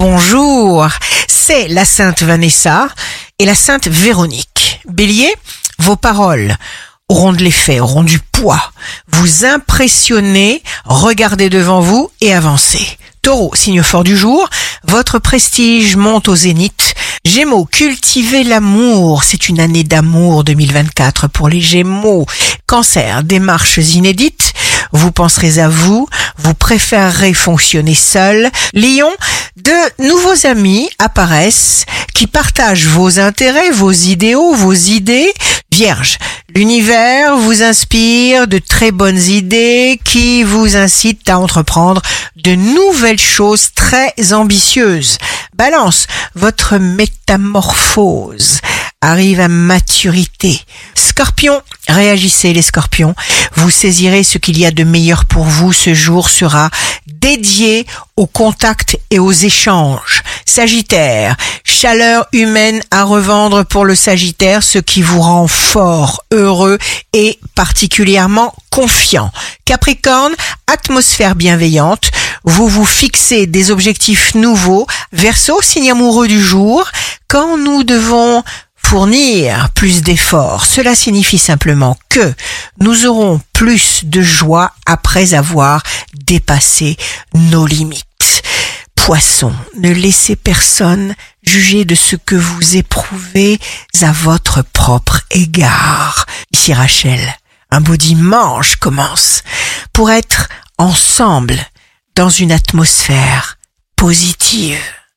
Bonjour, c'est la Sainte Vanessa et la Sainte Véronique. Bélier, vos paroles auront de l'effet, auront du poids. Vous impressionnez, regardez devant vous et avancez. Taureau, signe fort du jour, votre prestige monte au zénith. Gémeaux, cultivez l'amour. C'est une année d'amour 2024 pour les Gémeaux. Cancer, démarches inédites. Vous penserez à vous, vous préférerez fonctionner seul. Lion, de nouveaux amis apparaissent qui partagent vos intérêts, vos idéaux, vos idées. Vierge, l'univers vous inspire de très bonnes idées qui vous incitent à entreprendre de nouvelles choses très ambitieuses. Balance, votre métamorphose arrive à maturité. Scorpion, réagissez les scorpions. Vous saisirez ce qu'il y a de meilleur pour vous. Ce jour sera dédié au contact et aux échanges. Sagittaire, chaleur humaine à revendre pour le Sagittaire, ce qui vous rend fort, heureux et particulièrement confiant. Capricorne, atmosphère bienveillante, vous vous fixez des objectifs nouveaux. Verseau, signe amoureux du jour, quand nous devons fournir plus d'efforts. Cela signifie simplement que nous aurons plus de joie après avoir dépassé nos limites. Poisson, ne laissez personne juger de ce que vous éprouvez à votre propre égard. Ici Rachel, un beau dimanche commence pour être ensemble dans une atmosphère positive.